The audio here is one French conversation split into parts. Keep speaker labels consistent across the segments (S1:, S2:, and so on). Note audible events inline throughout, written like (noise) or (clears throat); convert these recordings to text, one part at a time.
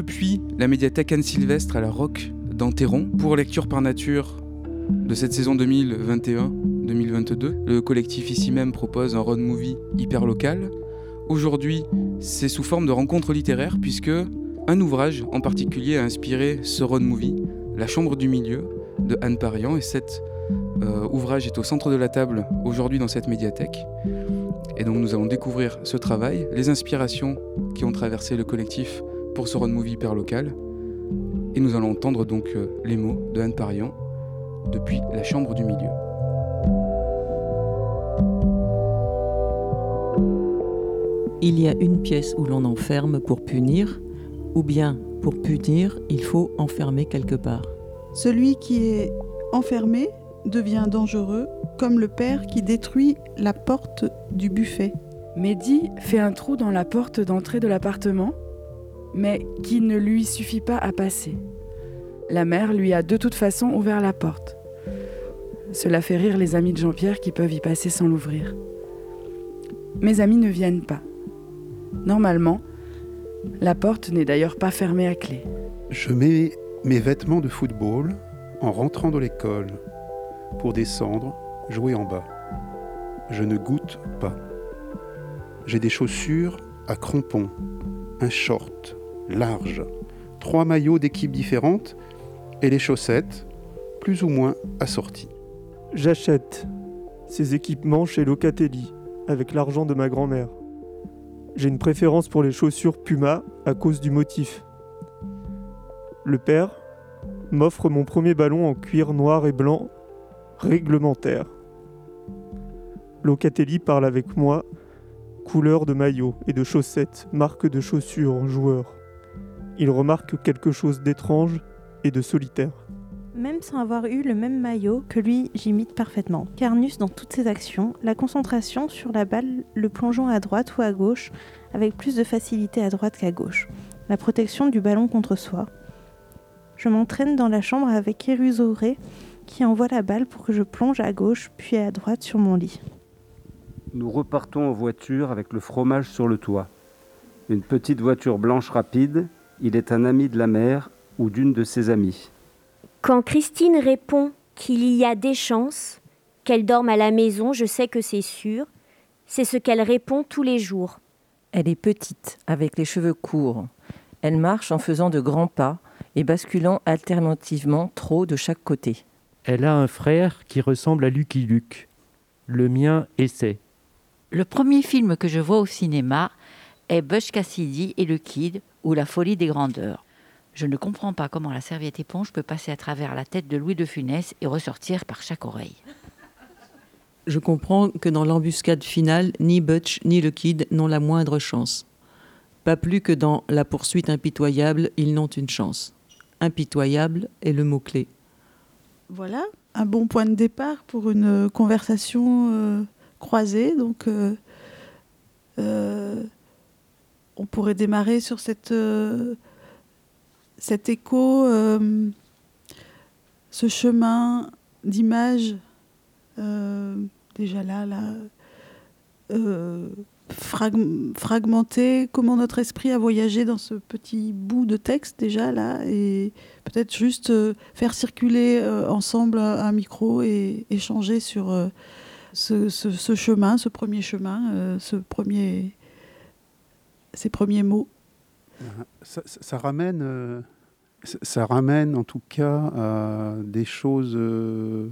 S1: depuis la médiathèque Anne-Sylvestre à la Roque d'Anteron pour lecture par nature de cette saison 2021-2022. Le collectif ici même propose un road movie hyper local. Aujourd'hui, c'est sous forme de rencontre littéraire puisque un ouvrage en particulier a inspiré ce road movie, La Chambre du Milieu de Anne Parian et cet euh, ouvrage est au centre de la table aujourd'hui dans cette médiathèque. Et donc nous allons découvrir ce travail, les inspirations qui ont traversé le collectif pour ce road movie hyper local. Et nous allons entendre donc euh, les mots de Anne Parian depuis la chambre du milieu.
S2: Il y a une pièce où l'on enferme pour punir, ou bien pour punir, il faut enfermer quelque part.
S3: Celui qui est enfermé devient dangereux, comme le père qui détruit la porte du buffet.
S4: Mehdi fait un trou dans la porte d'entrée de l'appartement, mais qui ne lui suffit pas à passer. La mère lui a de toute façon ouvert la porte. Cela fait rire les amis de Jean-Pierre qui peuvent y passer sans l'ouvrir. Mes amis ne viennent pas. Normalement, la porte n'est d'ailleurs pas fermée à clé.
S5: Je mets mes vêtements de football en rentrant dans l'école pour descendre, jouer en bas. Je ne goûte pas. J'ai des chaussures à crampons, un short large, trois maillots d'équipes différentes et les chaussettes plus ou moins assorties.
S6: J'achète ces équipements chez Locatelli avec l'argent de ma grand-mère. J'ai une préférence pour les chaussures Puma à cause du motif. Le père m'offre mon premier ballon en cuir noir et blanc réglementaire. Locatelli parle avec moi, couleur de maillot et de chaussettes, marque de chaussures, joueur. Il remarque quelque chose d'étrange et de solitaire.
S7: Même sans avoir eu le même maillot que lui, j'imite parfaitement. Carnus dans toutes ses actions, la concentration sur la balle, le plongeon à droite ou à gauche, avec plus de facilité à droite qu'à gauche. La protection du ballon contre soi. Je m'entraîne dans la chambre avec Hérusoré, qui envoie la balle pour que je plonge à gauche puis à droite sur mon lit.
S8: Nous repartons en voiture avec le fromage sur le toit. Une petite voiture blanche rapide, il est un ami de la mère ou d'une de ses amies.
S9: Quand Christine répond qu'il y a des chances, qu'elle dorme à la maison, je sais que c'est sûr. C'est ce qu'elle répond tous les jours.
S2: Elle est petite, avec les cheveux courts. Elle marche en faisant de grands pas et basculant alternativement trop de chaque côté.
S10: Elle a un frère qui ressemble à Lucky Luke. Le mien essaie.
S11: Le premier film que je vois au cinéma est Bush Cassidy et le Kid ou La folie des grandeurs. Je ne comprends pas comment la serviette éponge peut passer à travers la tête de Louis de Funès et ressortir par chaque oreille.
S2: Je comprends que dans l'embuscade finale, ni Butch ni le Kid n'ont la moindre chance. Pas plus que dans La poursuite impitoyable, ils n'ont une chance. Impitoyable est le mot-clé.
S3: Voilà, un bon point de départ pour une conversation euh, croisée. Donc, euh, euh, on pourrait démarrer sur cette, cet écho, ce chemin d'image déjà là, là fragmenté, comment notre esprit a voyagé dans ce petit bout de texte déjà là, et peut-être juste euh, faire circuler euh, ensemble un, micro et échanger sur euh, ce, chemin, ce premier chemin, ce premier, ces premiers mots.
S5: Ça, ramène, ça ramène en tout cas à des choses, je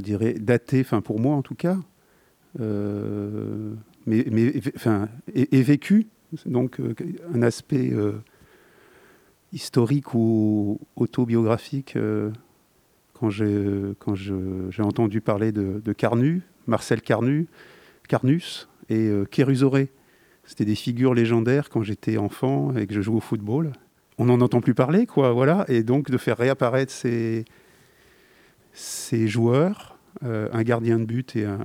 S5: dirais, datées, enfin pour moi en tout cas. mais, mais enfin, et, vécu, donc un aspect historique ou autobiographique euh, quand j'ai entendu parler de, Carnu, Marcel Carnu, Carnus et euh, Kérusoré. C'était des figures légendaires quand j'étais enfant et que je jouais au football. On n'en entend plus parler, quoi, voilà. Et donc de faire réapparaître ces, joueurs, euh, un gardien de but et un,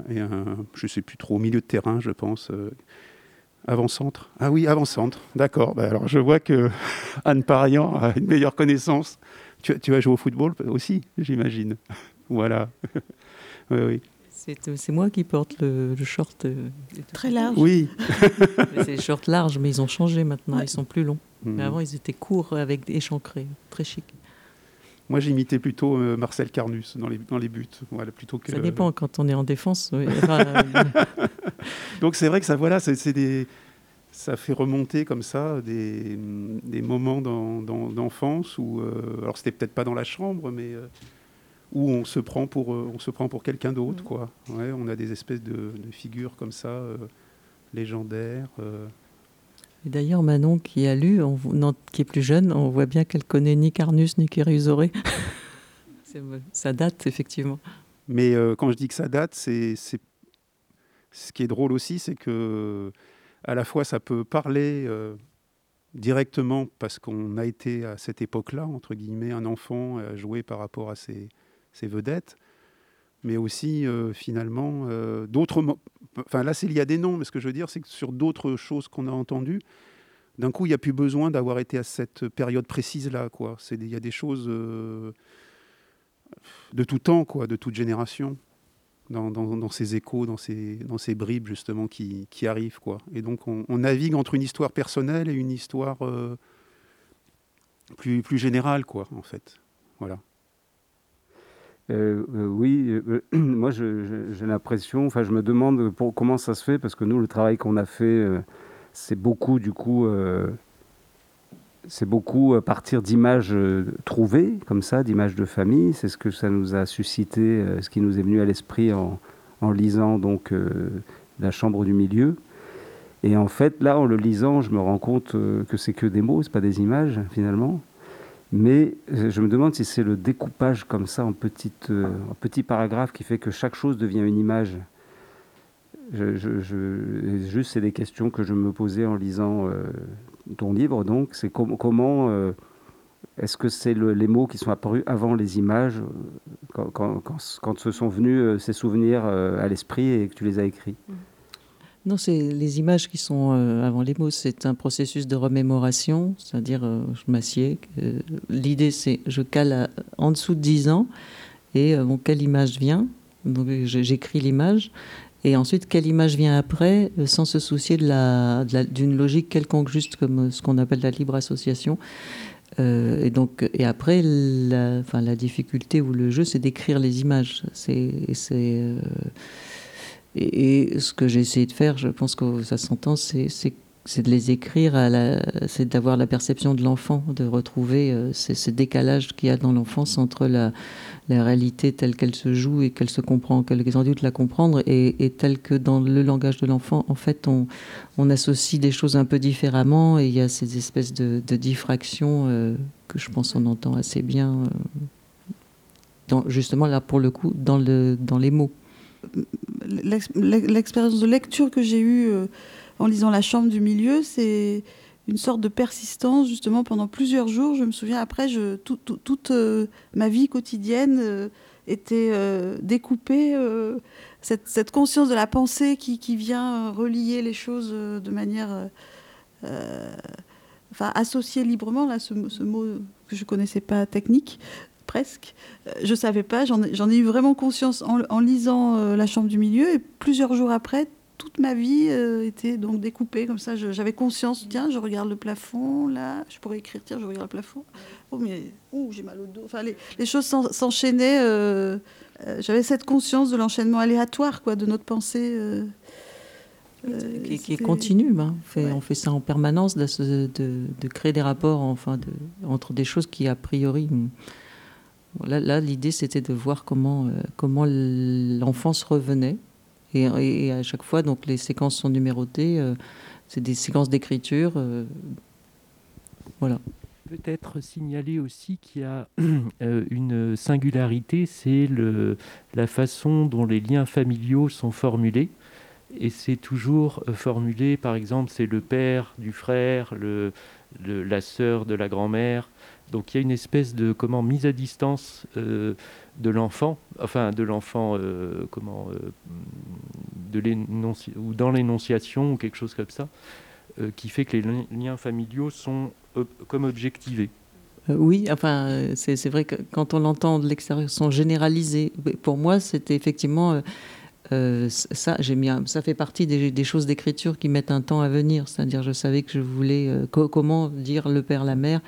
S5: je sais plus trop, milieu de terrain, je pense, avant-centre Ah oui, avant-centre. D'accord. Bah, alors je vois que (laughs) Anne Parian a une meilleure connaissance. Tu, tu vas jouer au football aussi, j'imagine. (laughs) voilà. (laughs) oui, oui.
S2: C'est moi qui porte le, short. Euh,
S3: Très large.
S5: Oui. (laughs)
S2: c'est des shorts larges, mais ils ont changé maintenant, ils sont plus longs.
S5: Mhm.
S2: Mais avant, ils étaient courts avec échancrés, très chic.
S5: Moi, j'imitais plutôt euh, Marcel Carnus dans les, dans les buts. Voilà, plutôt que,
S2: ça dépend quand on est en défense. (laughs) (laughs)
S5: Donc c'est vrai que ça, voilà, c'est des, ça fait remonter comme ça des, des moments d'enfance où, euh, alors c'était peut-être pas dans la chambre, mais euh, où on se prend pour, on se prend pour quelqu'un d'autre, quoi. Ouais, on a des espèces de, figures comme ça, légendaires.
S2: Et d'ailleurs, Manon, qui a lu, on, qui est plus jeune, on voit bien qu'elle connaît ni Carnus ni Kérusoré. (laughs) ça date, effectivement.
S5: Mais euh, quand je dis que ça date, c'est ce qui est drôle aussi, c'est que à la fois ça peut parler euh, directement parce qu'on a été à cette époque-là, entre guillemets, un enfant à jouer par rapport à ses, vedettes, mais aussi euh, finalement d'autres Enfin, là, c'est lié à des noms, mais ce que je veux dire, c'est que sur d'autres choses qu'on a entendues, d'un coup, il n'y a plus besoin d'avoir été à cette période précise-là. Il y a des choses euh, de tout temps, de toute génération, dans, ces échos, dans ces, ces bribes, justement, qui, arrivent. Quoi. Et donc, on, navigue entre une histoire personnelle et une histoire euh, plus, plus générale, quoi, en fait. Voilà.
S8: Euh, euh, oui, euh, (clears throat) moi j'ai l'impression, enfin je me demande comment ça se fait, parce que nous le travail qu'on a fait, c'est beaucoup du coup, c'est beaucoup à partir d'images trouvées, comme ça, d'images de famille, c'est ce que ça nous a suscité, ce qui nous est venu à l'esprit en, en, lisant donc La Chambre du Milieu. Et en fait, là, en le lisant, je me rends compte que c'est que des mots, c'est pas des images finalement. Mais euh, je me demande si c'est le découpage comme ça en, petites, euh, en petits paragraphes qui fait que chaque chose devient une image. Juste, c'est des questions que je me posais en lisant euh, ton livre. Donc, c'est comment est-ce que c'est les mots qui sont apparus avant les images, quand, quand, quand, se sont venus ces souvenirs à l'esprit et que tu les as écrits? Mmh.
S2: Non, c'est les images qui sont euh, avant les mots. C'est un processus de remémoration, c'est-à-dire euh, je m'assieds. L'idée, c'est je cale en dessous de 10 ans et euh, bon, quelle image vient? Donc j'écris l'image et ensuite quelle image vient après, sans se soucier de la, d'une logique quelconque, juste comme ce qu'on appelle la libre association. et donc et après, la, enfin, la difficulté ou le jeu, c'est d'écrire les images. C'est et, ce que j'ai essayé de faire, je pense que ça s'entend, c'est de les écrire, c'est d'avoir la perception de l'enfant, de retrouver euh, ce décalage qu'il y a dans l'enfance entre la, réalité telle qu'elle se joue et qu'elle se comprend, qu'elle les adultes la comprendre, et, telle que dans le langage de l'enfant, en fait, on, associe des choses un peu différemment, et il y a ces espèces de, de diffractions euh, que je pense on entend assez bien, euh, justement là pour le coup, dans les mots
S3: l'expérience de lecture que j'ai eue euh, en lisant La Chambre du Milieu, c'est une sorte de persistance justement pendant plusieurs jours. Je me souviens après, toute euh, ma vie quotidienne euh, était découpée. Cette, conscience de la pensée qui, vient relier les choses de manière, enfin associée librement là, ce, ce mot que je connaissais pas technique, presque. Euh, je ne savais pas, j'en ai, eu vraiment conscience en, lisant euh, La Chambre du Milieu. Et plusieurs jours après, toute ma vie euh, était donc découpée comme ça. J'avais conscience, tiens, je regarde le plafond, là, je pourrais écrire, tiens, je regarde le plafond. Oh, mais j'ai mal au dos. Enfin, les, choses s'enchaînaient. J'avais cette conscience de l'enchaînement aléatoire, quoi, de notre pensée.
S2: qui, est continue. Hein. On, fait, on, fait, ça en permanence, de, de, créer des rapports enfin, de, entre des choses qui, a priori, Là, l'idée, c'était de voir comment, euh, l'enfance revenait. Et, à chaque fois, donc, les séquences sont numérotées. Euh, c'est des séquences d'écriture. Euh, voilà.
S10: Peut-être signaler aussi qu'il y a (clears throat) une singularité, c'est la façon dont les liens familiaux sont formulés. Et c'est toujours formulé, par exemple, c'est le père du frère, la sœur de la grand-mère, donc il y a une espèce de comment mise à distance euh, de l'enfant, enfin de l'enfant euh, comment euh, de ou dans l'énonciation ou quelque chose comme ça, qui fait que les liens familiaux sont comme objectivés.
S2: Oui, enfin, c'est vrai que quand on l'entend de l'extérieur, sont généralisés. Pour moi, c'était effectivement ça, j'ai mis ça fait partie des, choses d'écriture qui mettent un temps à venir. C'est-à-dire, je savais que je voulais comment dire le père, la mère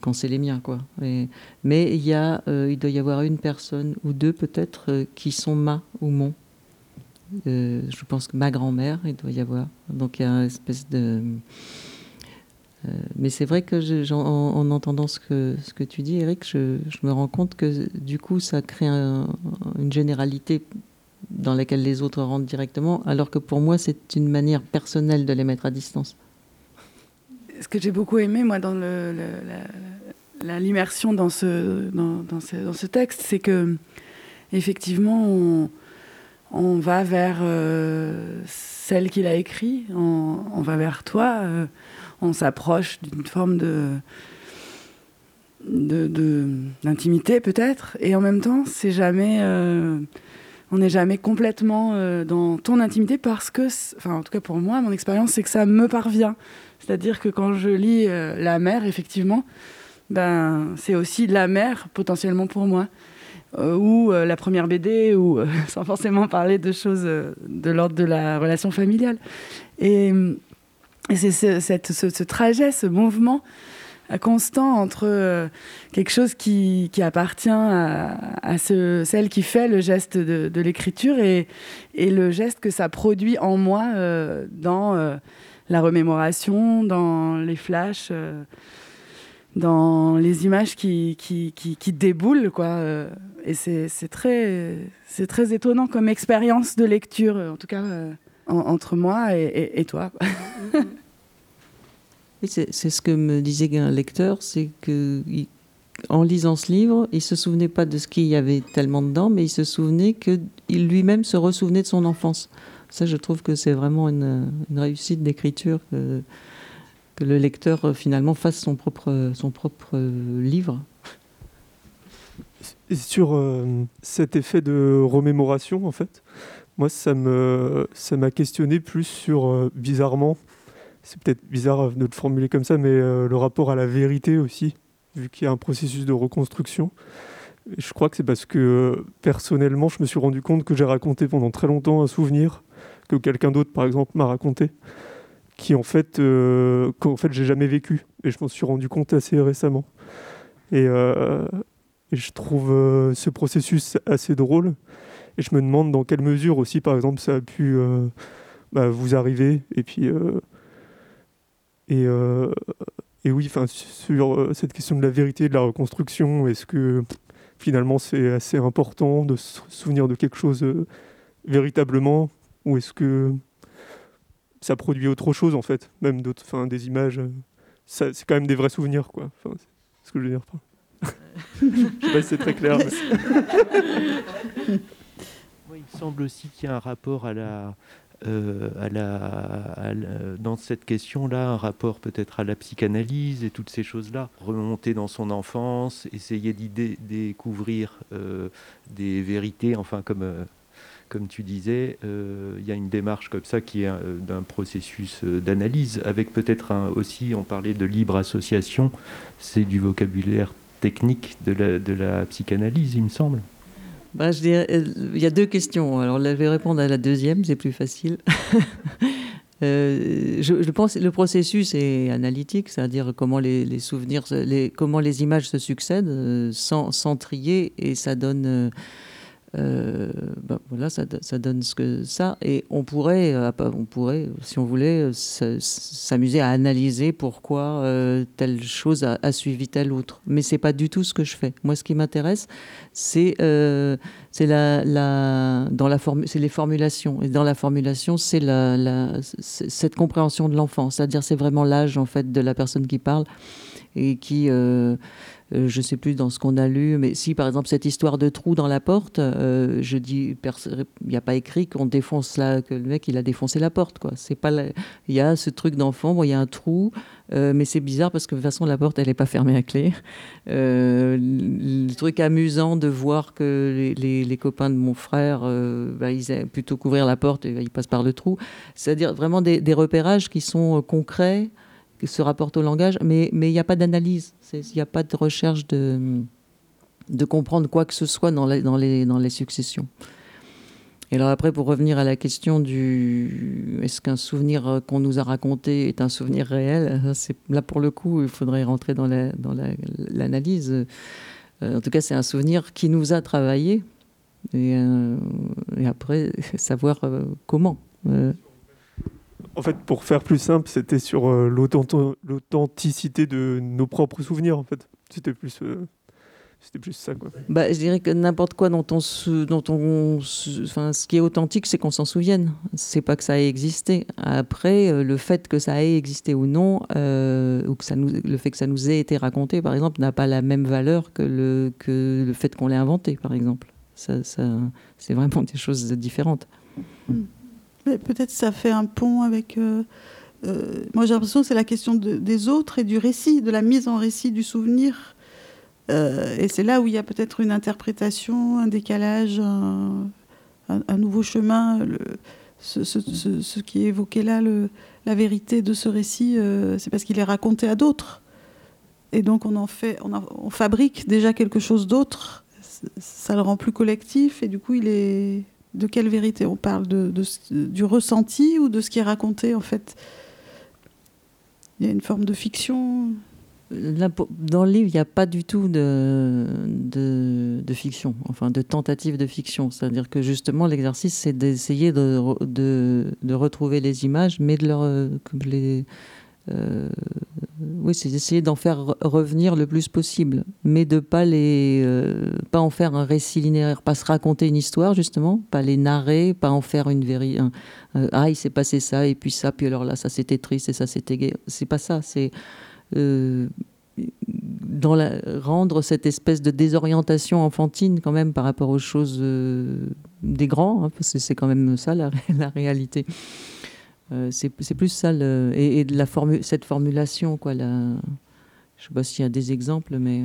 S2: quand c'est les miens, quoi. mais il y a, il doit y avoir une personne ou deux peut-être qui sont ma ou mon. je pense que ma grand-mère, il doit y avoir. Donc il y a une espèce de euh, mais c'est vrai que en, entendant ce que, ce que tu dis, Eric, je, me rends compte que du coup, ça crée une généralité dans laquelle les autres rentrent directement, alors que pour moi, c'est une manière personnelle de les mettre à distance.
S4: Ce que j'ai beaucoup aimé, moi, dans l'immersion dans ce, texte, c'est que effectivement, on, va vers euh, celle qu'il a écrit, on, on, va vers toi. Euh, on s'approche d'une forme de d'intimité peut-être et en même temps c'est jamais euh, on n'est jamais complètement euh, dans ton intimité parce que enfin en tout cas pour moi mon expérience c'est que ça me parvient. C'est-à-dire que quand je lis euh, la mer effectivement ben c'est aussi la mer potentiellement pour moi. Ou la première BD ou (laughs) sans forcément parler de choses de l'ordre de la relation familiale. Et c'est ce, ce, trajet, ce mouvement constant entre euh, quelque chose qui, appartient à, ce, celle qui fait le geste de, l'écriture et, le geste que ça produit en moi euh, dans euh, la remémoration, dans les flashs, dans les images qui, déboulent. Quoi. et c'est très, étonnant comme expérience de lecture, en tout cas entre moi et, et toi.
S2: C'est ce que me disait un lecteur, c'est que en lisant ce livre, il se souvenait pas de ce qu'il y avait tellement dedans, mais il se souvenait qu'il lui-même se ressouvenait de son enfance. Ça, je trouve que c'est vraiment une, réussite d'écriture que, que, le lecteur finalement fasse son propre, son propre livre.
S6: Et sur euh, cet effet de remémoration, en fait, moi, ça m'a ça questionné plus sur, euh, bizarrement, c'est peut-être bizarre de le formuler comme ça, mais euh, le rapport à la vérité aussi, vu qu'il y a un processus de reconstruction. je crois que c'est parce que euh, personnellement, je me suis rendu compte que j'ai raconté pendant très longtemps un souvenir que quelqu'un d'autre, par exemple, m'a raconté, qui en fait, euh, qu'en fait, j'ai jamais vécu. Et je m'en suis rendu compte assez récemment. Et, et je trouve ce processus assez drôle. Et je me demande dans quelle mesure aussi, par exemple, ça a pu bah, vous arriver. Et puis et, euh, et oui, sur euh, cette question de la vérité et de la reconstruction, est-ce que finalement c'est assez important de se souvenir de quelque chose euh, véritablement? Ou est-ce que ça produit autre chose en fait, même d'autres, enfin des images, c'est quand même des vrais souvenirs quoi. Enfin, c'est ce que je veux dire. (laughs) je sais pas si c'est très clair. (laughs)
S10: il semble aussi qu'il y a un rapport à la, euh, dans cette question-là, un rapport peut-être à la psychanalyse et toutes ces choses-là. Remonter dans son enfance, essayer d'y découvrir euh, des vérités, enfin comme, euh, comme tu disais, il y a une démarche comme ça qui est d'un processus d'analyse, avec peut-être aussi, on parlait de libre association, c'est du vocabulaire technique de la, de la psychanalyse, il me semble.
S2: Bah, il y a deux questions. Alors, je vais répondre à la deuxième, c'est plus facile. (laughs) Euh, je, pense le processus est analytique, c'est-à-dire comment les, souvenirs, comment les images se succèdent euh, sans, trier, et ça donne ben voilà, ça, ça, donne ce que ça. Et on pourrait, euh, on pourrait si on voulait, euh, s'amuser à analyser pourquoi telle chose a, suivi telle autre. Mais c'est pas du tout ce que je fais. Moi, ce qui m'intéresse, c'est c'est la, dans la c'est les formulations. Et dans la formulation, c'est la, cette compréhension de l'enfant. C'est-à-dire, c'est vraiment l'âge en fait de la personne qui parle et qui euh, je ne sais plus dans ce qu'on a lu, mais si par exemple cette histoire de trou dans la porte, euh, je dis, il n'y a pas écrit qu'on défonce là, que le mec il a défoncé la porte, quoi. C'est pas, il y a ce truc d'enfant, bon, il y a un trou, euh, mais c'est bizarre parce que de toute façon la porte elle n'est pas fermée à clé. le truc amusant de voir que les, copains de mon frère, bah, ils plutôt couvrir la porte et bah, ils passent par le trou. C'est-à-dire vraiment des repérages qui sont concrets se rapporte au langage, mais il n'y a pas d'analyse, il n'y a pas de recherche de, comprendre quoi que ce soit dans les, successions. Et alors après, pour revenir à la question du est-ce qu'un souvenir qu'on nous a raconté est un souvenir réel, là pour le coup, il faudrait rentrer dans la, dans l'analyse. Euh, en tout cas, c'est un souvenir qui nous a travaillé. Et, euh, après, (laughs) savoir euh, comment.
S6: En fait, pour faire plus simple, c'était sur l'authenticité de nos propres souvenirs. En fait, c'était plus c'était plus ça, quoi.
S2: Bah, je dirais que n'importe quoi dont on, se, dont on, enfin, ce qui est authentique, c'est qu'on s'en souvienne. C'est pas que ça ait existé. Après, euh, le fait que ça ait existé ou non, euh, ou que ça nous, le fait que ça nous ait été raconté, par exemple, n'a pas la même valeur que le, que le fait qu'on l'ait inventé, par exemple. Ça, ça c'est vraiment des choses différentes.
S3: Hmm. Peut-être ça fait un pont avec. Euh, moi, j'ai l'impression que c'est la question des autres et du récit, de la mise en récit du souvenir euh, et c'est là où il y a peut-être une interprétation, un décalage, un, nouveau chemin. ce, qui est évoqué là, la vérité de ce récit, euh, c'est parce qu'il est raconté à d'autres. Et donc on en fait, on, fabrique déjà quelque chose d'autre. Ça le rend plus collectif. Et du coup, il est de quelle vérité On parle de, du ressenti ou de ce qui est raconté en fait? Il y a une forme de fiction?
S2: Dans le livre, il n'y a pas du tout de, fiction, enfin de tentative de fiction. C'est-à-dire que justement, l'exercice, c'est d'essayer de, de, retrouver les images, mais de leur. Euh, les, euh, oui, c'est d'essayer d'en faire revenir le plus possible, mais de pas les, euh, pas en faire un récit linéaire, pas se raconter une histoire justement, pas les narrer, pas en faire une vérité. ah, il s'est passé ça et puis ça, puis alors là, ça c'était triste et ça c'était gay. C'est pas ça. C'est euh, dans la, rendre cette espèce de désorientation enfantine quand même par rapport aux choses euh, des grands, hein, parce que c'est quand même ça la (laughs) réalité. Euh, c'est plus ça, et, cette formulation, quoi. La, je sais pas s'il y a des exemples, mais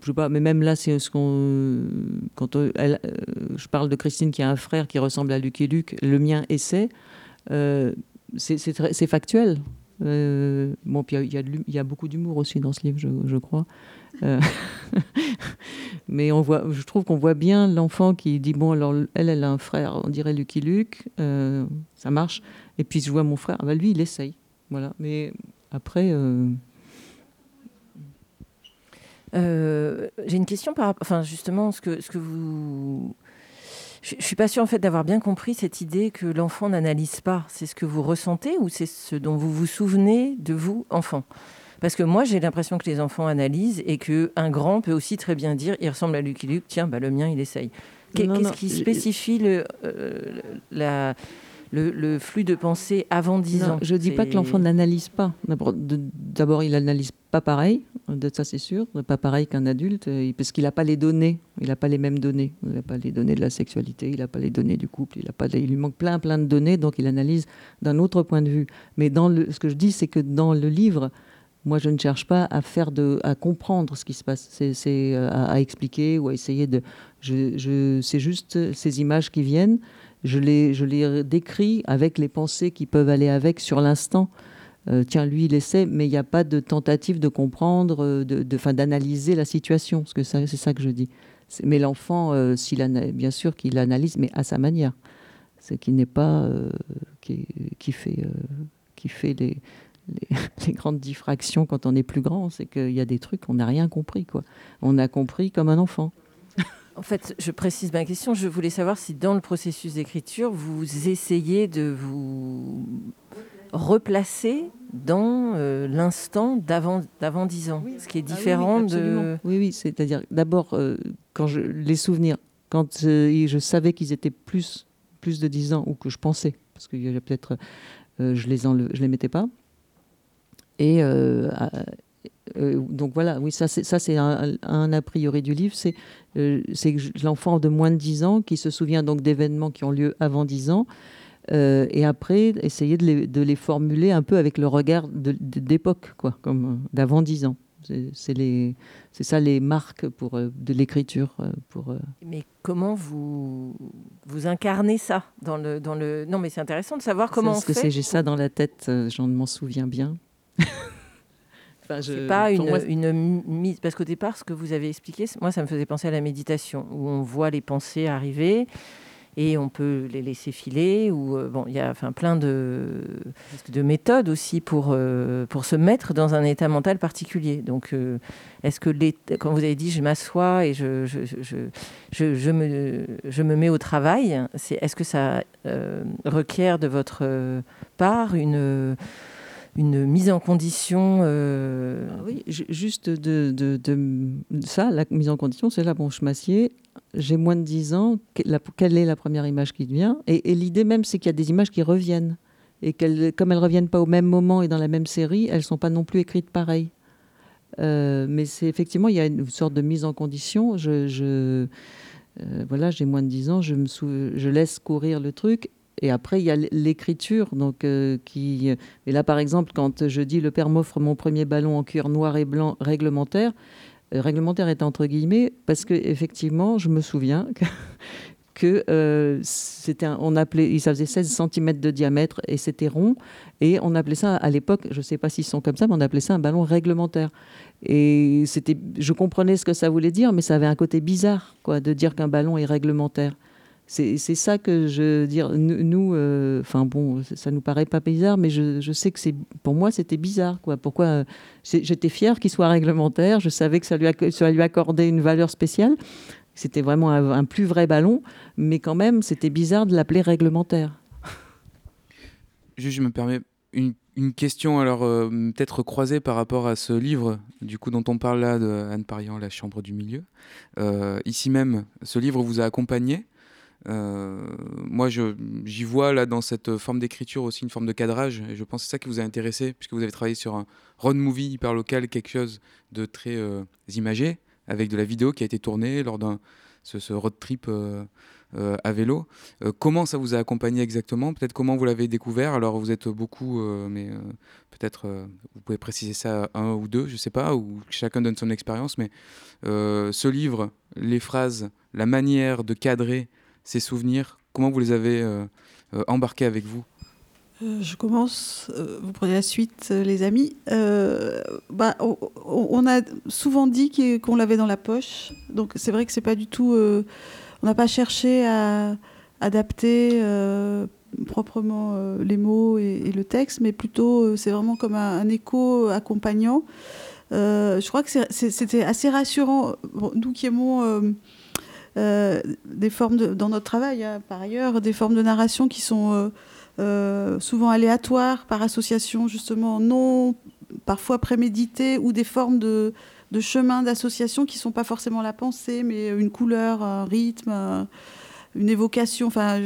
S2: je sais pas, mais même là, c'est ce qu'on, quand elle, je parle de Christine qui a un frère qui ressemble à Luc et Luc, le mien essaie, c'est factuel. Euh, bon, puis il y, a beaucoup d'humour aussi dans ce livre, je crois. Euh, (laughs) mais on voit, je trouve qu'on voit bien l'enfant qui dit bon, alors elle, elle a un frère, on dirait Lucky Luke, euh, ça marche. Et puis je vois mon frère, ah bah, lui, il essaye. Voilà. Mais après.
S12: J'ai une question par enfin justement, ce que, ce que vous je ne suis pas sûre en fait d'avoir bien compris cette idée que l'enfant n'analyse pas. C'est ce que vous ressentez ou c'est ce dont vous vous souvenez de vous, enfant? Parce que moi, j'ai l'impression que les enfants analysent et qu'un grand peut aussi très bien dire il ressemble à Lucky Luke, tiens, bah, le mien, il essaye. Qu'est-ce qui spécifie le, euh, la, le, flux de pensée avant 10 ans?
S2: Je ne dis pas que l'enfant n'analyse pas. D'abord, il n'analyse pas pareil, ça c'est sûr, pas pareil qu'un adulte, euh, parce qu'il n'a pas les données, il n'a pas les mêmes données. Il n'a pas les données de la sexualité, il n'a pas les données du couple, il, a pas, il lui manque plein plein de données, donc il analyse d'un autre point de vue. Mais dans le, ce que je dis, c'est que dans le livre, moi, je ne cherche pas à faire à comprendre ce qui se passe. C'est euh, à, expliquer ou à essayer de. Je, c'est juste ces images qui viennent je les, je les décris avec les pensées qui peuvent aller avec sur l'instant. Euh, tiens, lui, il essaie, mais il n'y a pas de tentative de comprendre, euh, de d'analyser la situation, parce que c'est ça que je dis. Mais l'enfant, euh, bien sûr qu'il analyse, mais à sa manière. C'est qu'il n'est pas qui, qui, fait, qui fait les, les, (laughs) les, grandes diffractions quand on est plus grand. C'est qu'il y a des trucs, on n'a rien compris. Quoi. On a compris comme un enfant.
S12: En fait, je précise ma question. Je voulais savoir si dans le processus d'écriture, vous essayez de vous replacer dans euh, l'instant d'avant d'avant 10 ans, ce qui est ah différent de...
S2: Oui, oui, c'est-à-dire d'abord, euh, quand je, les souvenirs, quand euh, je savais qu'ils étaient plus, plus de 10 ans, ou que je pensais, parce que peut-être je les je les mettais pas, et euh, donc voilà, oui, ça c'est un, un, a priori du livre, c'est euh, l'enfant de moins de 10 ans qui se souvient donc d'événements qui ont lieu avant 10 ans, euh, et après essayer de les, de les, formuler un peu avec le regard d'époque, quoi, comme d'avant 10 ans. C'est ça les marques pour, de l'écriture. pour.
S12: Mais comment vous, vous incarnez ça dans le, dans le... Non, mais c'est intéressant de savoir comment
S2: Parce que J'ai ça dans la tête, j'en m'en souviens bien. (laughs) Enfin, je-
S12: pas une,
S2: moi,
S12: une mise. Parce qu'au départ, ce que vous avez expliqué, moi, ça me faisait penser à la méditation, où on voit les pensées arriver et on peut les laisser filer. Ou euh, bon, il y a enfin plein de, de méthodes aussi pour, euh, pour se mettre dans un état mental particulier. Donc, euh, est-ce que les, quand vous avez dit je m'assois et je, je, je, je, me, je me mets au travail, c'est, est-ce que ça euh, requiert de votre part une une mise en condition euh,
S2: Ah oui, ju- juste de, de- ça, la mise en condition, c'est là, bon, je m'assieds, j'ai moins de 10 ans, quelle est la première image qui vient? Et, l'idée même, c'est qu'il y a des images qui reviennent. Et qu'elles, comme elles ne reviennent pas au même moment et dans la même série, elles ne sont pas non plus écrites pareil. Euh, mais c'est effectivement, il y a une sorte de mise en condition. Je, euh, voilà, j'ai moins de 10 ans, je laisse courir le truc. Et après, il y a l'écriture. Donc, euh. Et là, par exemple, quand je dis le père m'offre mon premier ballon en cuir noir et blanc réglementaire, euh, réglementaire est entre guillemets, parce que effectivement, je me souviens que, (laughs) euh, c'était on appelait, ça faisait 16 cm de diamètre et c'était rond. Et on appelait ça, à l'époque, je ne sais pas s'ils sont comme ça, mais on appelait ça un ballon réglementaire. Et c'était, je comprenais ce que ça voulait dire, mais ça avait un côté bizarre, quoi, de dire qu'un ballon est réglementaire. C'est ça que je veux dire. Nous, euh, enfin bon, ça- nous paraît pas bizarre, mais je, je sais que c'est pour moi c'était bizarre. Quoi. Pourquoi euh, J'étais fière qu'il soit réglementaire. Je savais que ça lui, ça lui accordait une valeur spéciale. C'était vraiment un, plus vrai ballon, mais quand même c'était bizarre de l'appeler réglementaire.
S1: Juste, je me permets une, question, alors euh, peut-être croisée par rapport à ce livre, du coup, dont on parle là, de Anne Parian, La Chambre du Milieu. Ici même, ce livre vous a accompagné. Euh, moi, j'y vois là dans cette forme d'écriture aussi une forme de cadrage, et je pense que c'est ça qui vous a intéressé, puisque vous avez travaillé sur un road movie hyper local, quelque chose de très euh, imagé, avec de la vidéo qui a été tournée lors d'un ce, road trip euh, à vélo. Comment ça vous a accompagné exactement? Peut-être comment vous l'avez découvert? Alors vous êtes beaucoup, mais peut-être vous pouvez préciser ça un ou deux, je sais pas, ou chacun donne son expérience. Mais ce livre, les phrases, la manière de cadrer ces souvenirs, comment vous les avez euh, euh, embarqués avec vous?
S3: Euh, je commence, vous prenez la suite, les amis. Bah, on, a souvent dit qu'on l'avait dans la poche, donc c'est vrai que c'est pas du tout. on n'a pas cherché à adapter proprement les mots et, le texte, mais plutôt c'est vraiment comme un, écho accompagnant. Je crois que c'était assez rassurant. Nous qui aimons des formes dans notre travail, hein, par ailleurs, des formes de narration qui sont euh, euh, souvent aléatoires par association, justement, non parfois préméditées, ou des formes de, de chemins d'association qui ne sont pas forcément la pensée, mais une couleur, un rythme, un- une évocation. Enfin,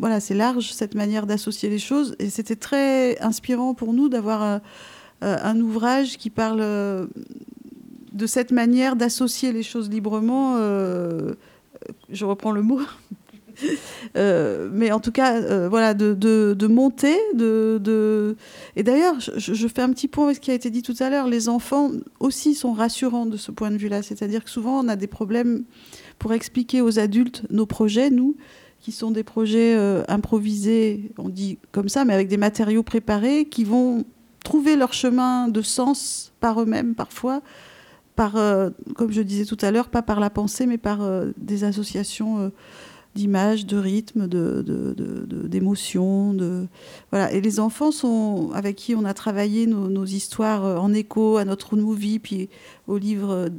S3: voilà, c'est large cette manière d'associer les choses. Et c'était très inspirant pour nous d'avoir euh, euh, un ouvrage qui parle euh, de cette manière d'associer les choses librement. euh, je reprends le mot. Euh, mais en tout cas, euh, voilà, de, de- de monter, de, de- et d'ailleurs, je, fais un petit point avec ce qui a été dit tout à l'heure. Les enfants aussi sont rassurants de ce point de vue-là, c'est-à-dire que souvent on a des problèmes pour expliquer aux adultes nos projets, nous, qui sont des projets euh, improvisés, on dit comme ça, mais avec des matériaux préparés, qui vont trouver leur chemin de sens par eux-mêmes parfois, par, euh, comme je disais tout à l'heure, pas par la pensée, mais par euh, des associations euh, d'images, de rythmes, d'émotions. De, voilà. Et les enfants sont, avec qui on a travaillé nos, histoires en écho à notre movie, puis au livre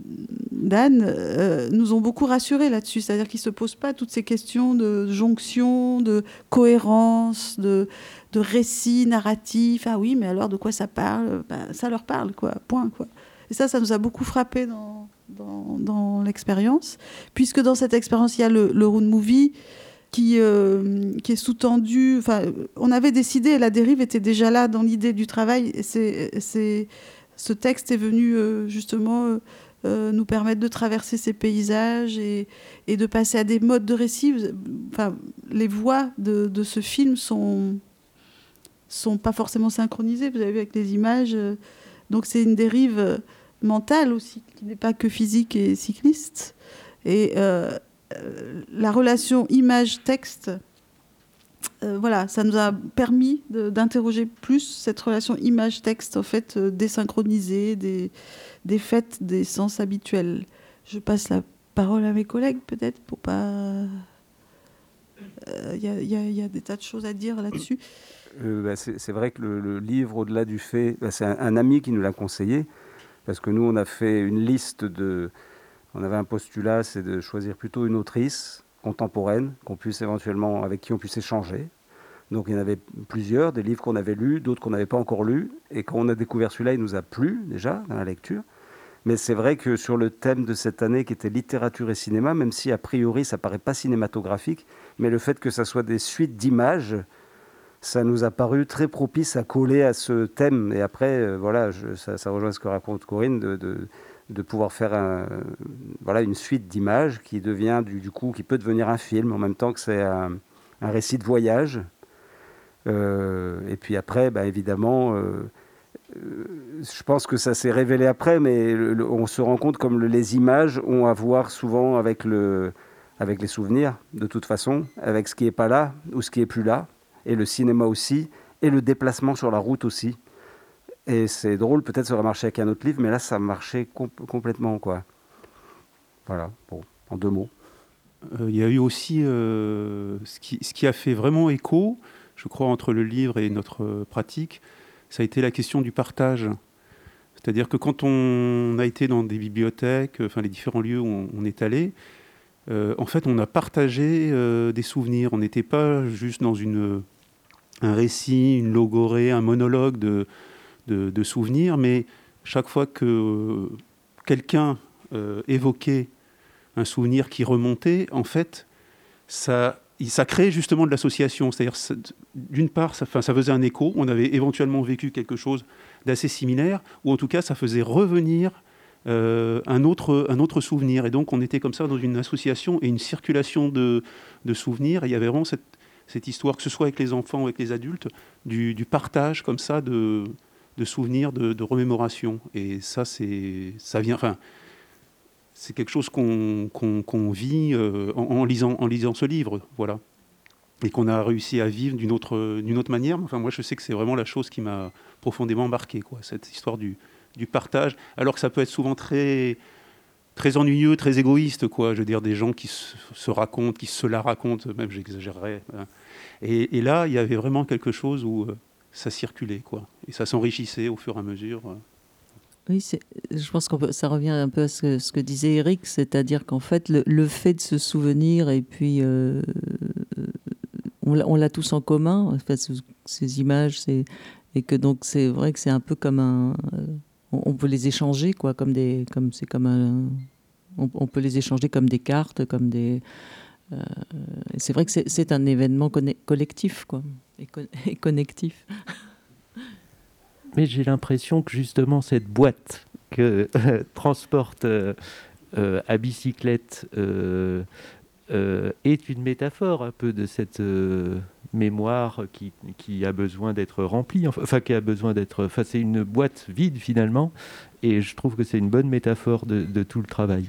S3: d'Anne, nous ont beaucoup rassurés là-dessus. C'est-à-dire qu'ils ne se posent pas toutes ces questions de jonction, de cohérence, de, de récit narratif. Ah oui, mais alors de quoi ça parle? Ben, Ça leur parle, quoi. Point, quoi. Et ça, ça nous a beaucoup frappé dans, l'expérience, puisque dans cette expérience, il y a le, le road movie qui, euh, qui est sous-tendu. Enfin, on avait décidé, la dérive était déjà là dans l'idée du travail. et C'est, ce texte est venu euh, justement euh, nous permettre de traverser ces paysages et, de passer à des modes de récit. Enfin, les voix de, de ce film sont sont pas forcément synchronisées. Vous avez vu avec les images. donc c'est une dérive mentale aussi, qui n'est pas que physique et cycliste. Et euh, euh, la relation image-texte euh, voilà, ça nous a permis d'interroger plus cette relation image-texte, en fait, désynchronisée, des, des faits, des sens habituels. Je passe la parole à mes collègues, peut-être, pour pas. Il y, y, a des tas de choses à dire là-dessus.
S8: Bah, c'est vrai que le, livre, au-delà du fait, bah, c'est un, ami qui nous l'a conseillé, parce que nous, on a fait une liste de. On avait un postulat, c'est de choisir plutôt une autrice contemporaine qu'on puisse éventuellement, avec qui on puisse échanger. Donc il y en avait plusieurs, des livres qu'on avait lus, d'autres qu'on n'avait pas encore lus. Et quand on a découvert celui-là, il nous a plu déjà dans la lecture. Mais c'est vrai que sur le thème de cette année qui était littérature et cinéma, même si a priori ça paraît pas cinématographique, mais le fait que ça soit des suites d'images, ça nous a paru très propice à coller à ce thème. Et après, euh, voilà, ça, rejoint ce que raconte Corinne de pouvoir faire voilà, une suite d'images qui devient du, coup qui peut devenir un film en même temps que c'est un, récit de voyage. Euh, et puis après, bah, évidemment, euh, je pense que ça s'est révélé après, mais on se rend compte comme les images ont à voir souvent avec, le, avec les souvenirs, de toute façon, avec ce qui n'est pas là ou ce qui est plus là, et le cinéma aussi, et le déplacement sur la route aussi. Et c'est drôle, peut-être ça aurait marché avec un autre livre, mais là, ça marchait complètement, quoi. Voilà, bon, en deux mots.
S5: Euh, il y a eu aussi euh, ce, qui, a fait vraiment écho, je crois, entre le livre et notre pratique, ça a été la question du partage. C'est-à-dire que quand on a été dans des bibliothèques, enfin les différents lieux où on, est allé, euh, en fait, on a partagé des souvenirs. On n'était pas juste dans une, un récit, une logorée, un monologue de, de, souvenirs, mais chaque fois que quelqu'un euh, évoquait un souvenir qui remontait, en fait, ça, ça créait justement de l'association. C'est-à-dire, d'une part, ça, ça faisait un écho, on avait éventuellement vécu quelque chose d'assez similaire, ou en tout cas, ça faisait revenir euh, un, autre, un autre souvenir. Et donc, on était comme ça dans une association et une circulation de, de souvenirs. Et il y avait vraiment cette, cette, histoire, que ce soit avec les enfants ou avec les adultes, du, partage comme ça de, de souvenirs, de, remémoration. Et ça, c'est, ça vient, c'est quelque chose qu'on, vit euh, en, lisant, ce livre, voilà, et qu'on a réussi à vivre d'une autre, manière. Enfin, moi, je sais que c'est vraiment la chose qui m'a profondément marqué, quoi, cette histoire du partage, alors que ça peut être souvent très très ennuyeux, très égoïste, quoi. Je veux dire, des gens qui se, racontent, qui se la racontent, même j'exagérerais. Hein. Et, là, il y avait vraiment quelque chose où euh, ça circulait, quoi. Et ça s'enrichissait au fur et à mesure.
S2: Oui, je pense que ça revient un peu à ce que, disait Eric, c'est-à-dire qu'en fait, le, fait de se souvenir, et puis euh, on l'a tous en commun, en fait, ces images, et que donc c'est vrai que c'est un peu comme un. Euh, on, peut les échanger, quoi, comme des. Comme, c'est comme un. On, peut les échanger comme des cartes, comme des. Euh, c'est vrai que c'est un événement collectif, quoi (laughs) et, connectif.
S10: Mais j'ai l'impression que justement cette boîte que euh, (laughs) transporte euh, euh, à bicyclette est une métaphore un peu de cette mémoire qui, a besoin d'être remplie, enfin qui a besoin d'être... Enfin c'est une boîte vide finalement, et je trouve que c'est une bonne métaphore de, tout le travail.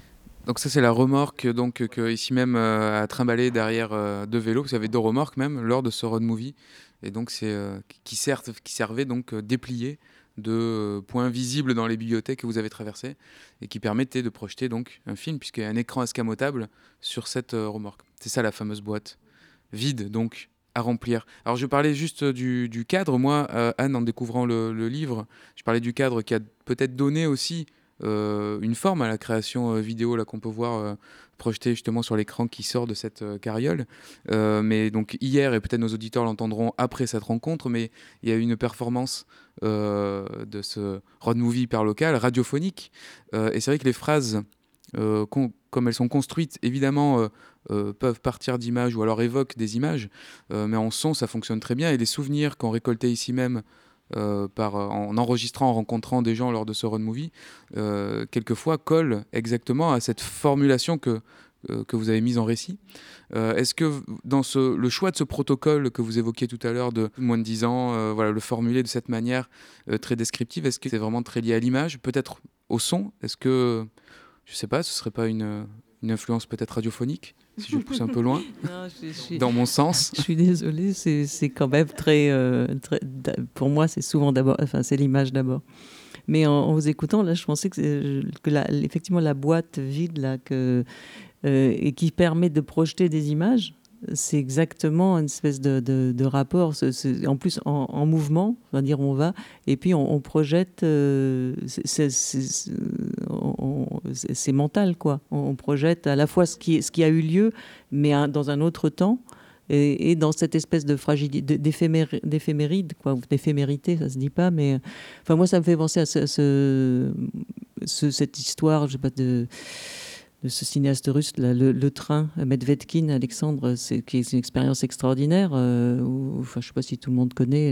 S1: Donc ça c'est la remorque donc que ici même euh, a derrière euh, deux vélos, vous avez deux remorques même lors de ce road movie et donc c'est euh, qui, servait donc déplié de points visibles dans les bibliothèques que vous avez traversées et qui permettait de projeter donc un film puisqu'il y a un écran escamotable sur cette remorque. C'est ça la fameuse boîte vide donc remplir. Alors je parlais juste du, cadre, moi Anne en découvrant le, livre, je parlais du cadre qui a peut-être donné aussi euh, une forme à la création euh, vidéo là qu'on peut voir euh, projetée justement sur l'écran qui sort de cette carriole. mais donc hier, et peut-être nos auditeurs l'entendront après cette rencontre, mais il y a eu une performance de ce road movie hyper local, radiophonique. et c'est vrai que les phrases, comme elles sont construites, évidemment, peuvent partir d'images ou alors évoquent des images, mais en son, ça fonctionne très bien. Et les souvenirs qu'on récoltait ici même euh, euh, en enregistrant, en rencontrant des gens lors de ce road movie, euh, quelquefois colle exactement à cette formulation que, que vous avez mise en récit. Est-ce que dans ce, le choix de ce protocole que vous évoquiez tout à l'heure de moins de 10 ans, voilà, le formuler de cette manière très descriptive, est-ce que c'est vraiment très lié à l'image, peut-être au son? Est-ce que, je ne sais pas, ce serait pas une influence peut-être radiophonique? Si je pousse un peu loin, (laughs)
S2: Non, je- je suis-
S1: dans mon sens. (laughs)
S2: Je suis désolée, c'est c'est quand même très, euh, très- Pour moi, c'est souvent d'abord. Enfin, c'est l'image d'abord. Mais en, en vous écoutant, là, je pensais que, c'est- que la- effectivement, la boîte vide, là, que, euh, et qui permet de projeter des images, c'est exactement une espèce de, de- rapport. en plus, en, en mouvement, on va dire on va, et puis on, projette. euh, c'est- mental, quoi. On, projette à la fois ce qui, ce qui a eu lieu, mais dans un autre temps et, dans cette espèce de fragilité, d'éphémér- d'éphéméride, quoi, d'éphémérité, ça se dit pas, mais enfin moi ça me fait penser à ce- cette histoire, je sais pas de de ce cinéaste russe, le, train, Medvedkin, Alexandre, c'est qui est une expérience extraordinaire. euh, où, je sais pas si tout le monde connaît.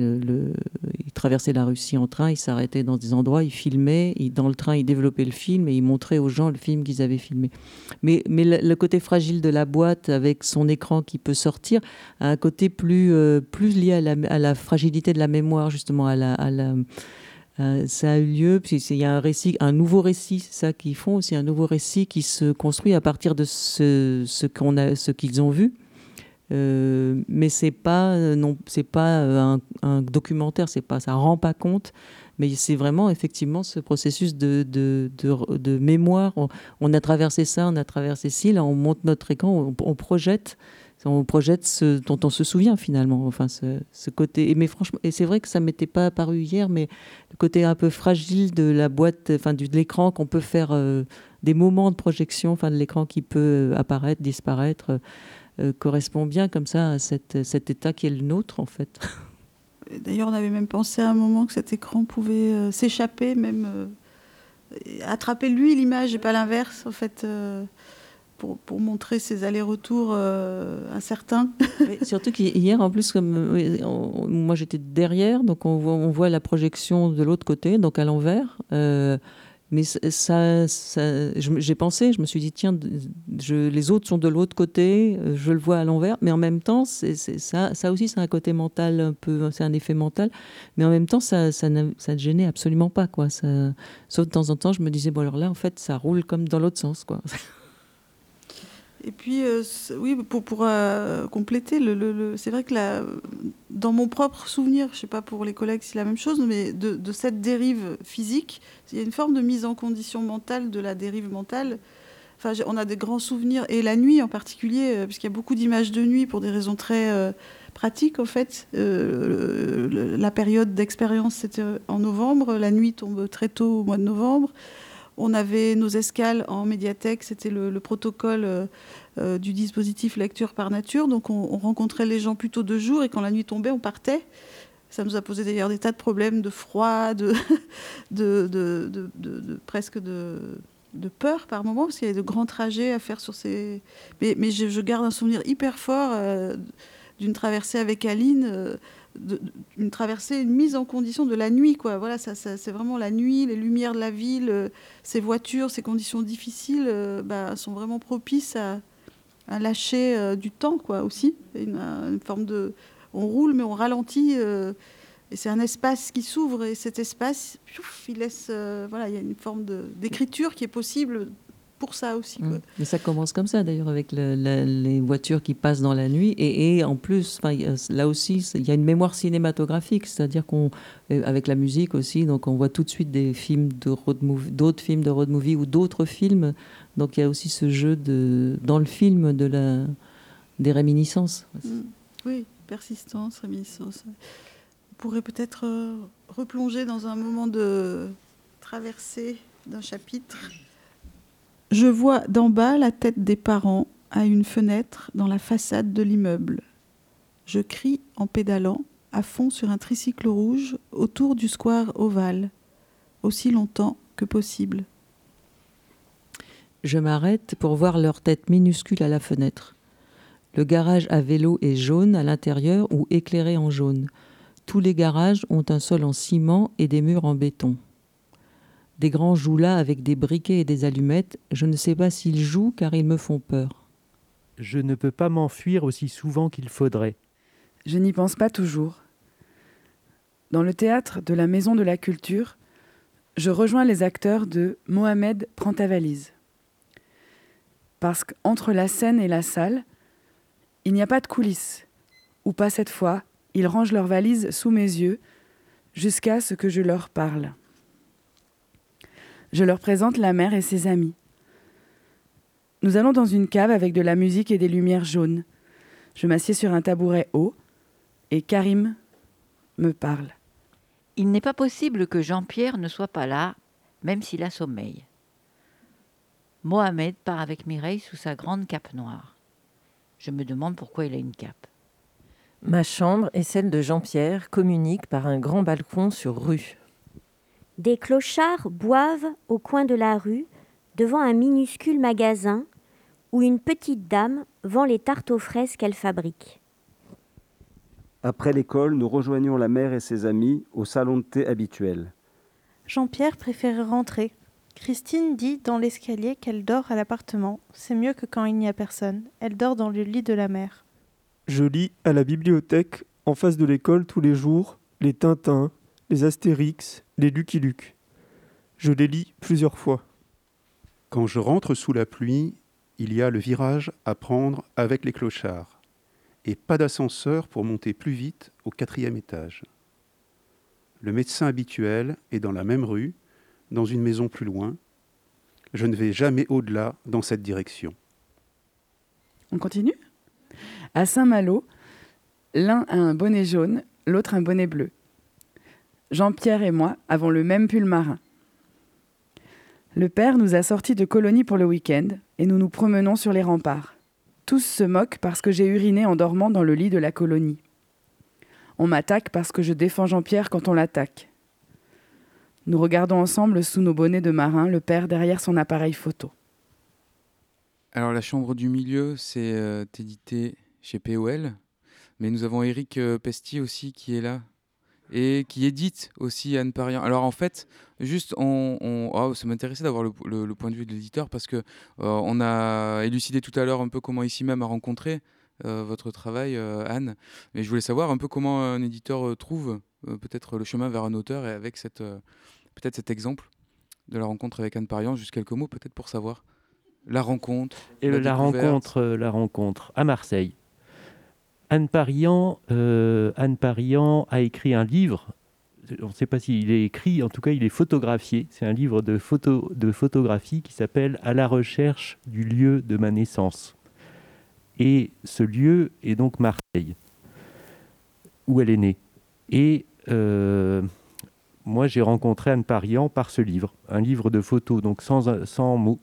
S2: Il traversait la Russie en train, il s'arrêtait dans des endroits, il filmait, il- dans le train, il développait le film et il montrait aux gens le film qu'ils avaient filmé. Mais, mais le, côté fragile de la boîte avec son écran qui peut sortir a un côté plus, euh, plus lié à la, fragilité de la mémoire, justement, à la- euh, ça a eu lieu, puis il y a un nouveau récit, c'est ça qu'ils font aussi, un nouveau récit qui se construit à partir de ce, qu'on a, ce qu'ils ont vu. Euh, mais c'est pas euh, non, c'est pas un, documentaire, c'est pas, ça rend pas compte. Mais c'est vraiment effectivement ce processus de, mémoire. On, a traversé ça, on a traversé ci, là on monte notre écran, on projette, on projette ce dont on se souvient finalement. Enfin, ce, côté. Et mais franchement, et c'est vrai que ça m'était pas apparu hier, mais le côté un peu fragile de la boîte, enfin de l'écran qu'on peut faire euh, des moments de projection, enfin de l'écran qui peut euh, apparaître, disparaître, euh, correspond bien comme ça à cet état qui est le nôtre en fait.
S3: D'ailleurs, on avait même pensé à un moment que cet écran pouvait s'échapper, même attraper lui l'image et pas l'inverse, en fait, pour, montrer ses allers-retours euh, incertains. (laughs)
S2: Surtout qu'hier, en plus, comme moi j'étais derrière, donc on voit, on voit la projection de l'autre côté, donc à l'envers. Euh, mais ça, j'ai pensé, je me suis dit, tiens, les autres sont de l'autre côté, euh, je le vois à l'envers, mais en même temps, ça, ça aussi, c'est un côté mental un peu, c'est un effet mental, mais en même temps, ça, ça, ça ne gênait absolument pas, quoi. Sauf de temps en temps, je me disais, bon, alors là, en fait, ça roule comme dans l'autre sens, quoi. (laughs)
S3: Et puis, euh, oui, pour, pour euh, compléter, le, le- c'est vrai que la, dans mon propre souvenir, je ne sais pas pour les collègues si c'est la même chose, mais de, cette dérive physique, il y a une forme de mise en condition mentale de la dérive mentale. Enfin, on a des grands souvenirs, et la nuit en particulier, euh, puisqu'il y a beaucoup d'images de nuit pour des raisons très pratiques, en fait. La période d'expérience, c'était en novembre, la nuit tombe très tôt au mois de novembre. On avait nos escales en médiathèque, c'était le, le protocole euh, euh, du dispositif lecture par nature. Donc on, on rencontrait les gens plutôt de jour et quand la nuit tombait, on partait. Ça nous a posé d'ailleurs des tas de problèmes de froid, de, (laughs) presque de, peur par moment, parce qu'il y avait de grands trajets à faire sur ces. Mais, je, garde un souvenir hyper fort euh, d'une traversée avec Aline, une traversée, une mise en condition de la nuit, quoi. Voilà, ça, c'est vraiment la nuit, les lumières de la ville, euh, ces voitures, ces conditions difficiles, euh, bah, sont vraiment propices à, lâcher euh, du temps, quoi, aussi. Une, forme de, on roule mais on ralentit. et c'est un espace qui s'ouvre et cet espace, il laisse, voilà, il y a une forme d'écriture qui est possible pour ça aussi. quoi.
S2: Mm. Mais ça commence comme ça d'ailleurs avec le- la- les voitures qui passent dans la nuit et, et en plus, enfin, il y a- là aussi, il y a une mémoire cinématographique, c'est-à-dire qu'on, euh, avec la musique aussi, donc on voit tout de suite des films de road movie, d'autres films de road movie ou d'autres films. Donc il y a aussi ce jeu de dans le film de la des réminiscences.
S3: Mm. Oui, persistance, réminiscence. On pourrait peut-être euh, replonger dans un moment de traversée d'un chapitre. Je vois d'en bas la tête des parents à une fenêtre dans la façade de l'immeuble. Je crie en pédalant à fond sur un tricycle rouge autour du square ovale, aussi longtemps que possible.
S2: Je m'arrête pour voir leur tête minuscule à la fenêtre. Le garage à vélo est jaune à l'intérieur ou éclairé en jaune. Tous les garages ont un sol en ciment et des murs en béton. Des grands jouent là avec des briquets et des allumettes. Je ne sais pas s'ils jouent car ils me font peur.
S10: Je ne peux pas m'enfuir aussi souvent qu'il faudrait.
S4: Je n'y pense pas toujours. Dans le théâtre de la Maison de la Culture, je rejoins les acteurs de Mohamed Prends ta valise. Parce qu'entre la scène et la salle, Il n'y a pas de coulisses. Ou pas cette fois, ils rangent leurs valises sous mes yeux jusqu'à ce que je leur parle. Je leur présente la mère et ses amis. Nous allons dans une cave avec de la musique et des lumières jaunes. Je m'assieds sur un tabouret haut et Karim me parle.
S11: Il n'est pas possible que Jean-Pierre ne soit pas là, même s'il a sommeil. Mohamed part avec Mireille sous sa grande cape noire. Je me demande pourquoi il a une cape.
S12: Ma chambre et celle de Jean-Pierre communiquent par un grand balcon sur rue.
S9: Des clochards boivent au coin de la rue, devant un minuscule magasin où une petite dame vend les tartes aux fraises qu'elle fabrique.
S8: Après l'école, nous rejoignons la mère et ses amis au salon de thé habituel.
S7: Jean-Pierre préfère rentrer. Christine dit dans l'escalier qu'elle dort à l'appartement. C'est mieux que quand il n'y a personne. Elle dort dans le lit de la mère.
S6: Je lis à la bibliothèque, en face de l'école, tous les jours, les Tintins, les Astérix, les Lucky Luke. Je les lis plusieurs fois.
S5: Quand je rentre sous la pluie, il y a le virage à prendre avec les clochards et pas d'ascenseur pour monter plus vite au quatrième étage. Le médecin habituel est dans la même rue, dans une maison plus loin. Je ne vais jamais au-delà dans cette direction.
S4: On continue? À Saint-Malo, l'un a un bonnet jaune, l'autre un bonnet bleu. Jean-Pierre et moi avons le même pull marin. Le père nous a sortis de colonie pour le week-end et nous nous promenons sur les remparts. Tous se moquent parce que j'ai uriné en dormant dans le lit de la colonie. On m'attaque parce que je défends Jean-Pierre quand on l'attaque. Nous regardons ensemble sous nos bonnets de marin le père derrière son appareil photo.
S1: Alors la chambre du milieu, c'est euh, édité chez POL, mais nous avons Eric euh, Pesti aussi qui est là et qui édite aussi Anne Parian. Alors en fait, juste, on, on- oh, ça m'intéressait d'avoir le, le- le point de vue de l'éditeur parce que euh, on a élucidé tout à l'heure un peu comment ici même a rencontré euh, votre travail, euh, Anne. Mais je voulais savoir un peu comment un éditeur euh, trouve peut-être le chemin vers un auteur et avec cette, peut-être cet exemple de la rencontre avec Anne Parian. Juste quelques mots peut-être pour savoir la rencontre.
S10: Et la, rencontre, la rencontre à Marseille. Anne Parian, euh, Anne Parian a écrit un livre. On ne sait pas s'il est écrit, en tout cas il est photographié. C'est un livre de, de photographie qui s'appelle À la recherche du lieu de ma naissance. Et ce lieu est donc Marseille, où elle est née. Et euh, moi j'ai rencontré Anne Parian par ce livre, un livre de photos, donc sans, sans mots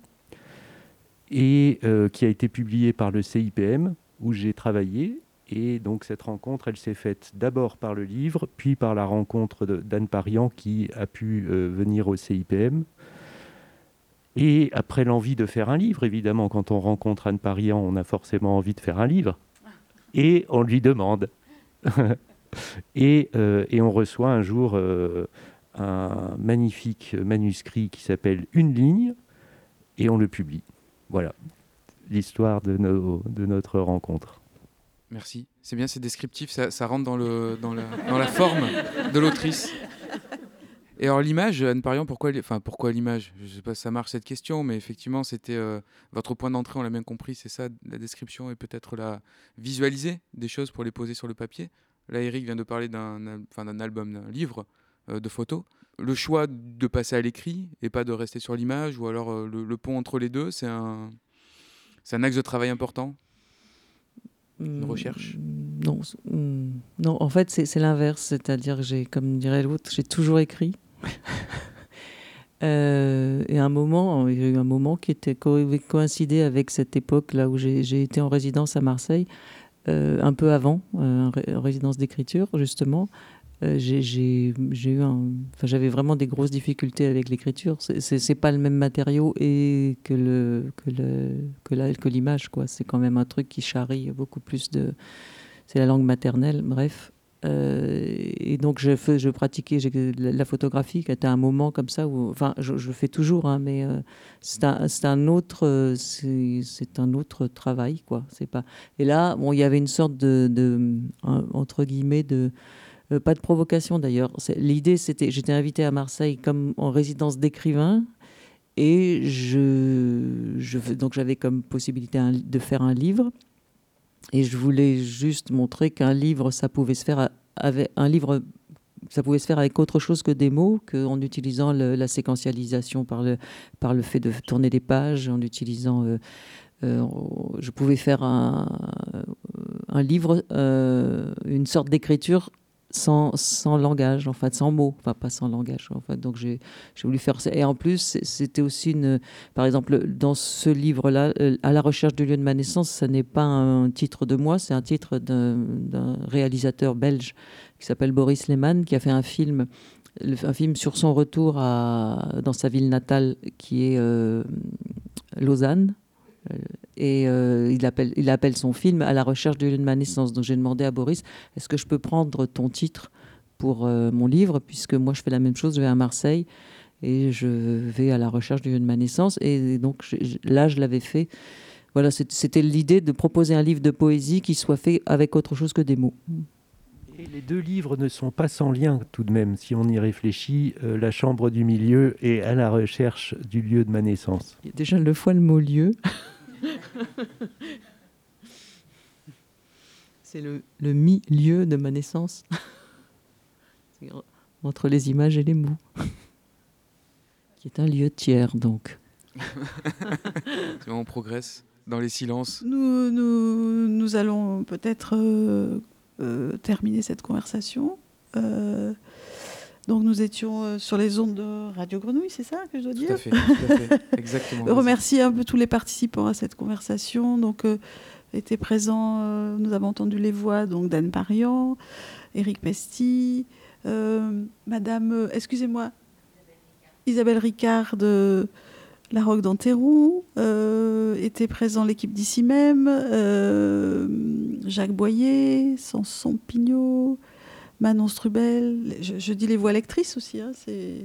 S10: et euh, qui a été publié par le CIPM où j'ai travaillé. Et donc cette rencontre, elle s'est faite d'abord par le livre, puis par la rencontre d'Anne Parian qui a pu euh, venir au CIPM. Et après l'envie de faire un livre, évidemment, quand on rencontre Anne Parian, on a forcément envie de faire un livre. Et on lui demande. (laughs) et, euh, et on reçoit un jour euh, un magnifique manuscrit qui s'appelle Une ligne, et on le publie. Voilà l'histoire de notre rencontre.
S1: Merci. C'est bien, c'est descriptif, ça, rentre dans, la, forme de l'autrice. Et alors l'image, Anne Parian, pourquoi, enfin, pourquoi l'image? Je ne sais pas si ça marche cette question, mais effectivement, c'était euh, votre point d'entrée, on l'a bien compris, c'est ça, la description et peut-être la visualiser des choses pour les poser sur le papier. Là, Eric vient de parler d'un album, d'un livre euh, de photos. Le choix de passer à l'écrit et pas de rester sur l'image, ou alors euh, le, pont entre les deux, c'est un axe de travail important? Une recherche
S2: Non, c- mm, non en fait, c'est l'inverse. C'est-à-dire, que j'ai, comme dirait l'autre, j'ai toujours écrit. (laughs) Euh, et un moment, il y a eu un moment qui était co- coïncidé avec cette époque là où j'ai été en résidence à Marseille, euh, un peu avant, euh, en en résidence d'écriture justement. Euh, j'avais vraiment des grosses difficultés avec l'écriture. C'est- pas le même matériau et que le que le que l'image. C'est quand même un truc qui charrie beaucoup plus de. C'est la langue maternelle, bref. Euh, et donc je, fais, je pratiquais la photographie qui était un moment comme ça où, enfin, je, le fais toujours, hein, mais euh, c'est un, un autre, un autre travail, quoi. Pas. Et là, bon, il y avait une sorte de, de entre guillemets de euh, pas de provocation d'ailleurs. L'idée, c'était, j'étais invitée à Marseille comme en résidence d'écrivain. Et je, je, donc j'avais comme possibilité de faire un livre. et je voulais juste montrer qu'un livre, ça pouvait se faire avec un livre ça pouvait se faire avec autre chose que des mots, qu'en utilisant la séquentialisation par le, par le fait de tourner des pages, en utilisant... Euh, euh, je pouvais faire un, livre, une sorte d'écriture sans, langage, en fait, sans mots, enfin pas sans langage. En fait. Donc j'ai voulu faire ça. Et en plus, c'était aussi une. Par exemple, dans ce livre-là, À la recherche du lieu de ma naissance, ça n'est pas un titre de moi, c'est un titre d'un réalisateur belge qui s'appelle Boris Lehmann, qui a fait un film, un film sur son retour à, dans sa ville natale, qui est euh, Lausanne. Euh, et euh, il, appelle, il appelle son film À la recherche du lieu de ma naissance. Donc j'ai demandé à Boris, est-ce que je peux prendre ton titre pour mon livre, puisque moi je fais la même chose, je vais à Marseille et je vais à la recherche du lieu de ma naissance. Et donc là, je l'avais fait. Voilà, c'était l'idée de proposer un livre de poésie qui soit fait avec autre chose que des mots.
S10: Et les deux livres ne sont pas sans lien tout de même, si on y réfléchit. Euh, la chambre du milieu et à la recherche du lieu de ma naissance.
S2: Déjà le fois le mot lieu. (laughs) C'est le, le milieu de ma naissance. (laughs) Entre les images et les mots. (laughs) Qui est un lieu tiers, donc.
S1: on progresse dans les silences.
S3: Nous, nous, nous allons peut-être euh, euh, terminer cette conversation. Euh, donc nous étions euh, sur les ondes de Radio Grenouille, c'est ça que je dois dire
S1: Tout à fait, tout à fait. (laughs) exactement.
S3: Remercier un peu tous les participants à cette conversation. Donc étaient présents, nous avons entendu les voix donc d'Anne Parian, Éric Pesti, Madame, excusez-moi, Isabelle Ricard de la Roque d'Anterou, euh, était présent l'équipe d'ici même, euh, Jacques Boyer, Sanson Pignot, Manon Strubel, je, dis les voix lectrices aussi, hein, c'est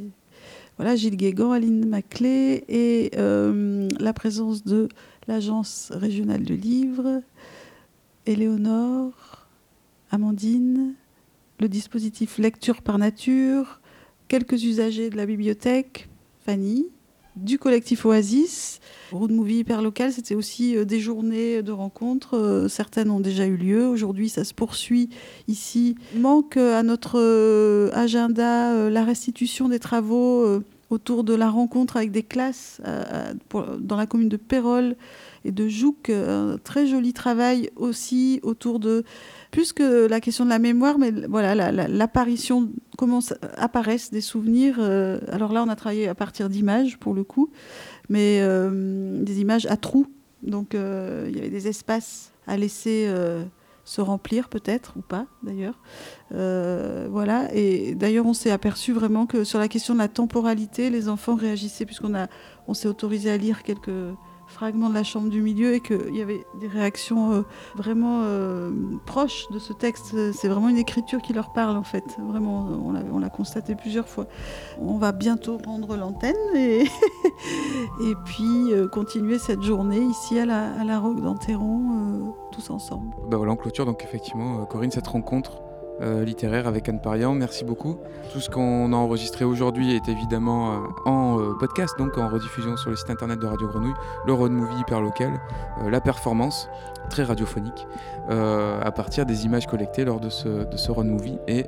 S3: voilà, Gilles Guégan, Aline Maclé, et euh, la présence de l'Agence régionale du livre, Éléonore, Amandine, le dispositif Lecture par nature, quelques usagers de la bibliothèque, Fanny, du collectif Oasis. Road Movie hyper local, c'était aussi euh, des journées de rencontres. Euh, certaines ont déjà eu lieu. Aujourd'hui, ça se poursuit ici. Manque euh, à notre agenda la restitution des travaux autour de la rencontre avec des classes dans la commune de Pérol et de Jouques. Un très joli travail aussi autour de plus que la question de la mémoire, mais voilà, l'apparition, comment apparaissent des souvenirs. Euh, alors là, on a travaillé à partir d'images, pour le coup, mais euh, des images à trous. Donc, euh, il y avait des espaces à laisser se remplir, peut-être, ou pas, d'ailleurs. voilà. Et d'ailleurs, on s'est aperçu vraiment que sur la question de la temporalité, les enfants réagissaient, puisqu'on s'est autorisé à lire quelques fragment de la chambre du milieu et qu'il y avait des réactions euh, vraiment euh, proches de ce texte. C'est vraiment une écriture qui leur parle en fait. Vraiment, on l'a constaté plusieurs fois. On va bientôt rendre l'antenne et, (laughs) et puis euh, continuer cette journée ici à la, à la Roque d'Anteron, tous ensemble.
S1: Bah voilà, en clôture donc effectivement, Corinne, cette rencontre euh, littéraire avec Anne Parian. Merci beaucoup. Tout ce qu'on a enregistré aujourd'hui est évidemment euh, en euh, podcast, donc en rediffusion sur le site internet de Radio Grenouille, le road movie hyper local, la performance très radiophonique, à partir des images collectées lors de ce, de road movie et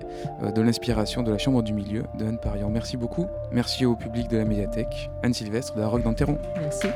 S1: de l'inspiration de la chambre du milieu de Anne Parian. Merci beaucoup. Merci au public de la médiathèque, Anne Sylvestre de la Roque d'Anteron.
S2: Merci.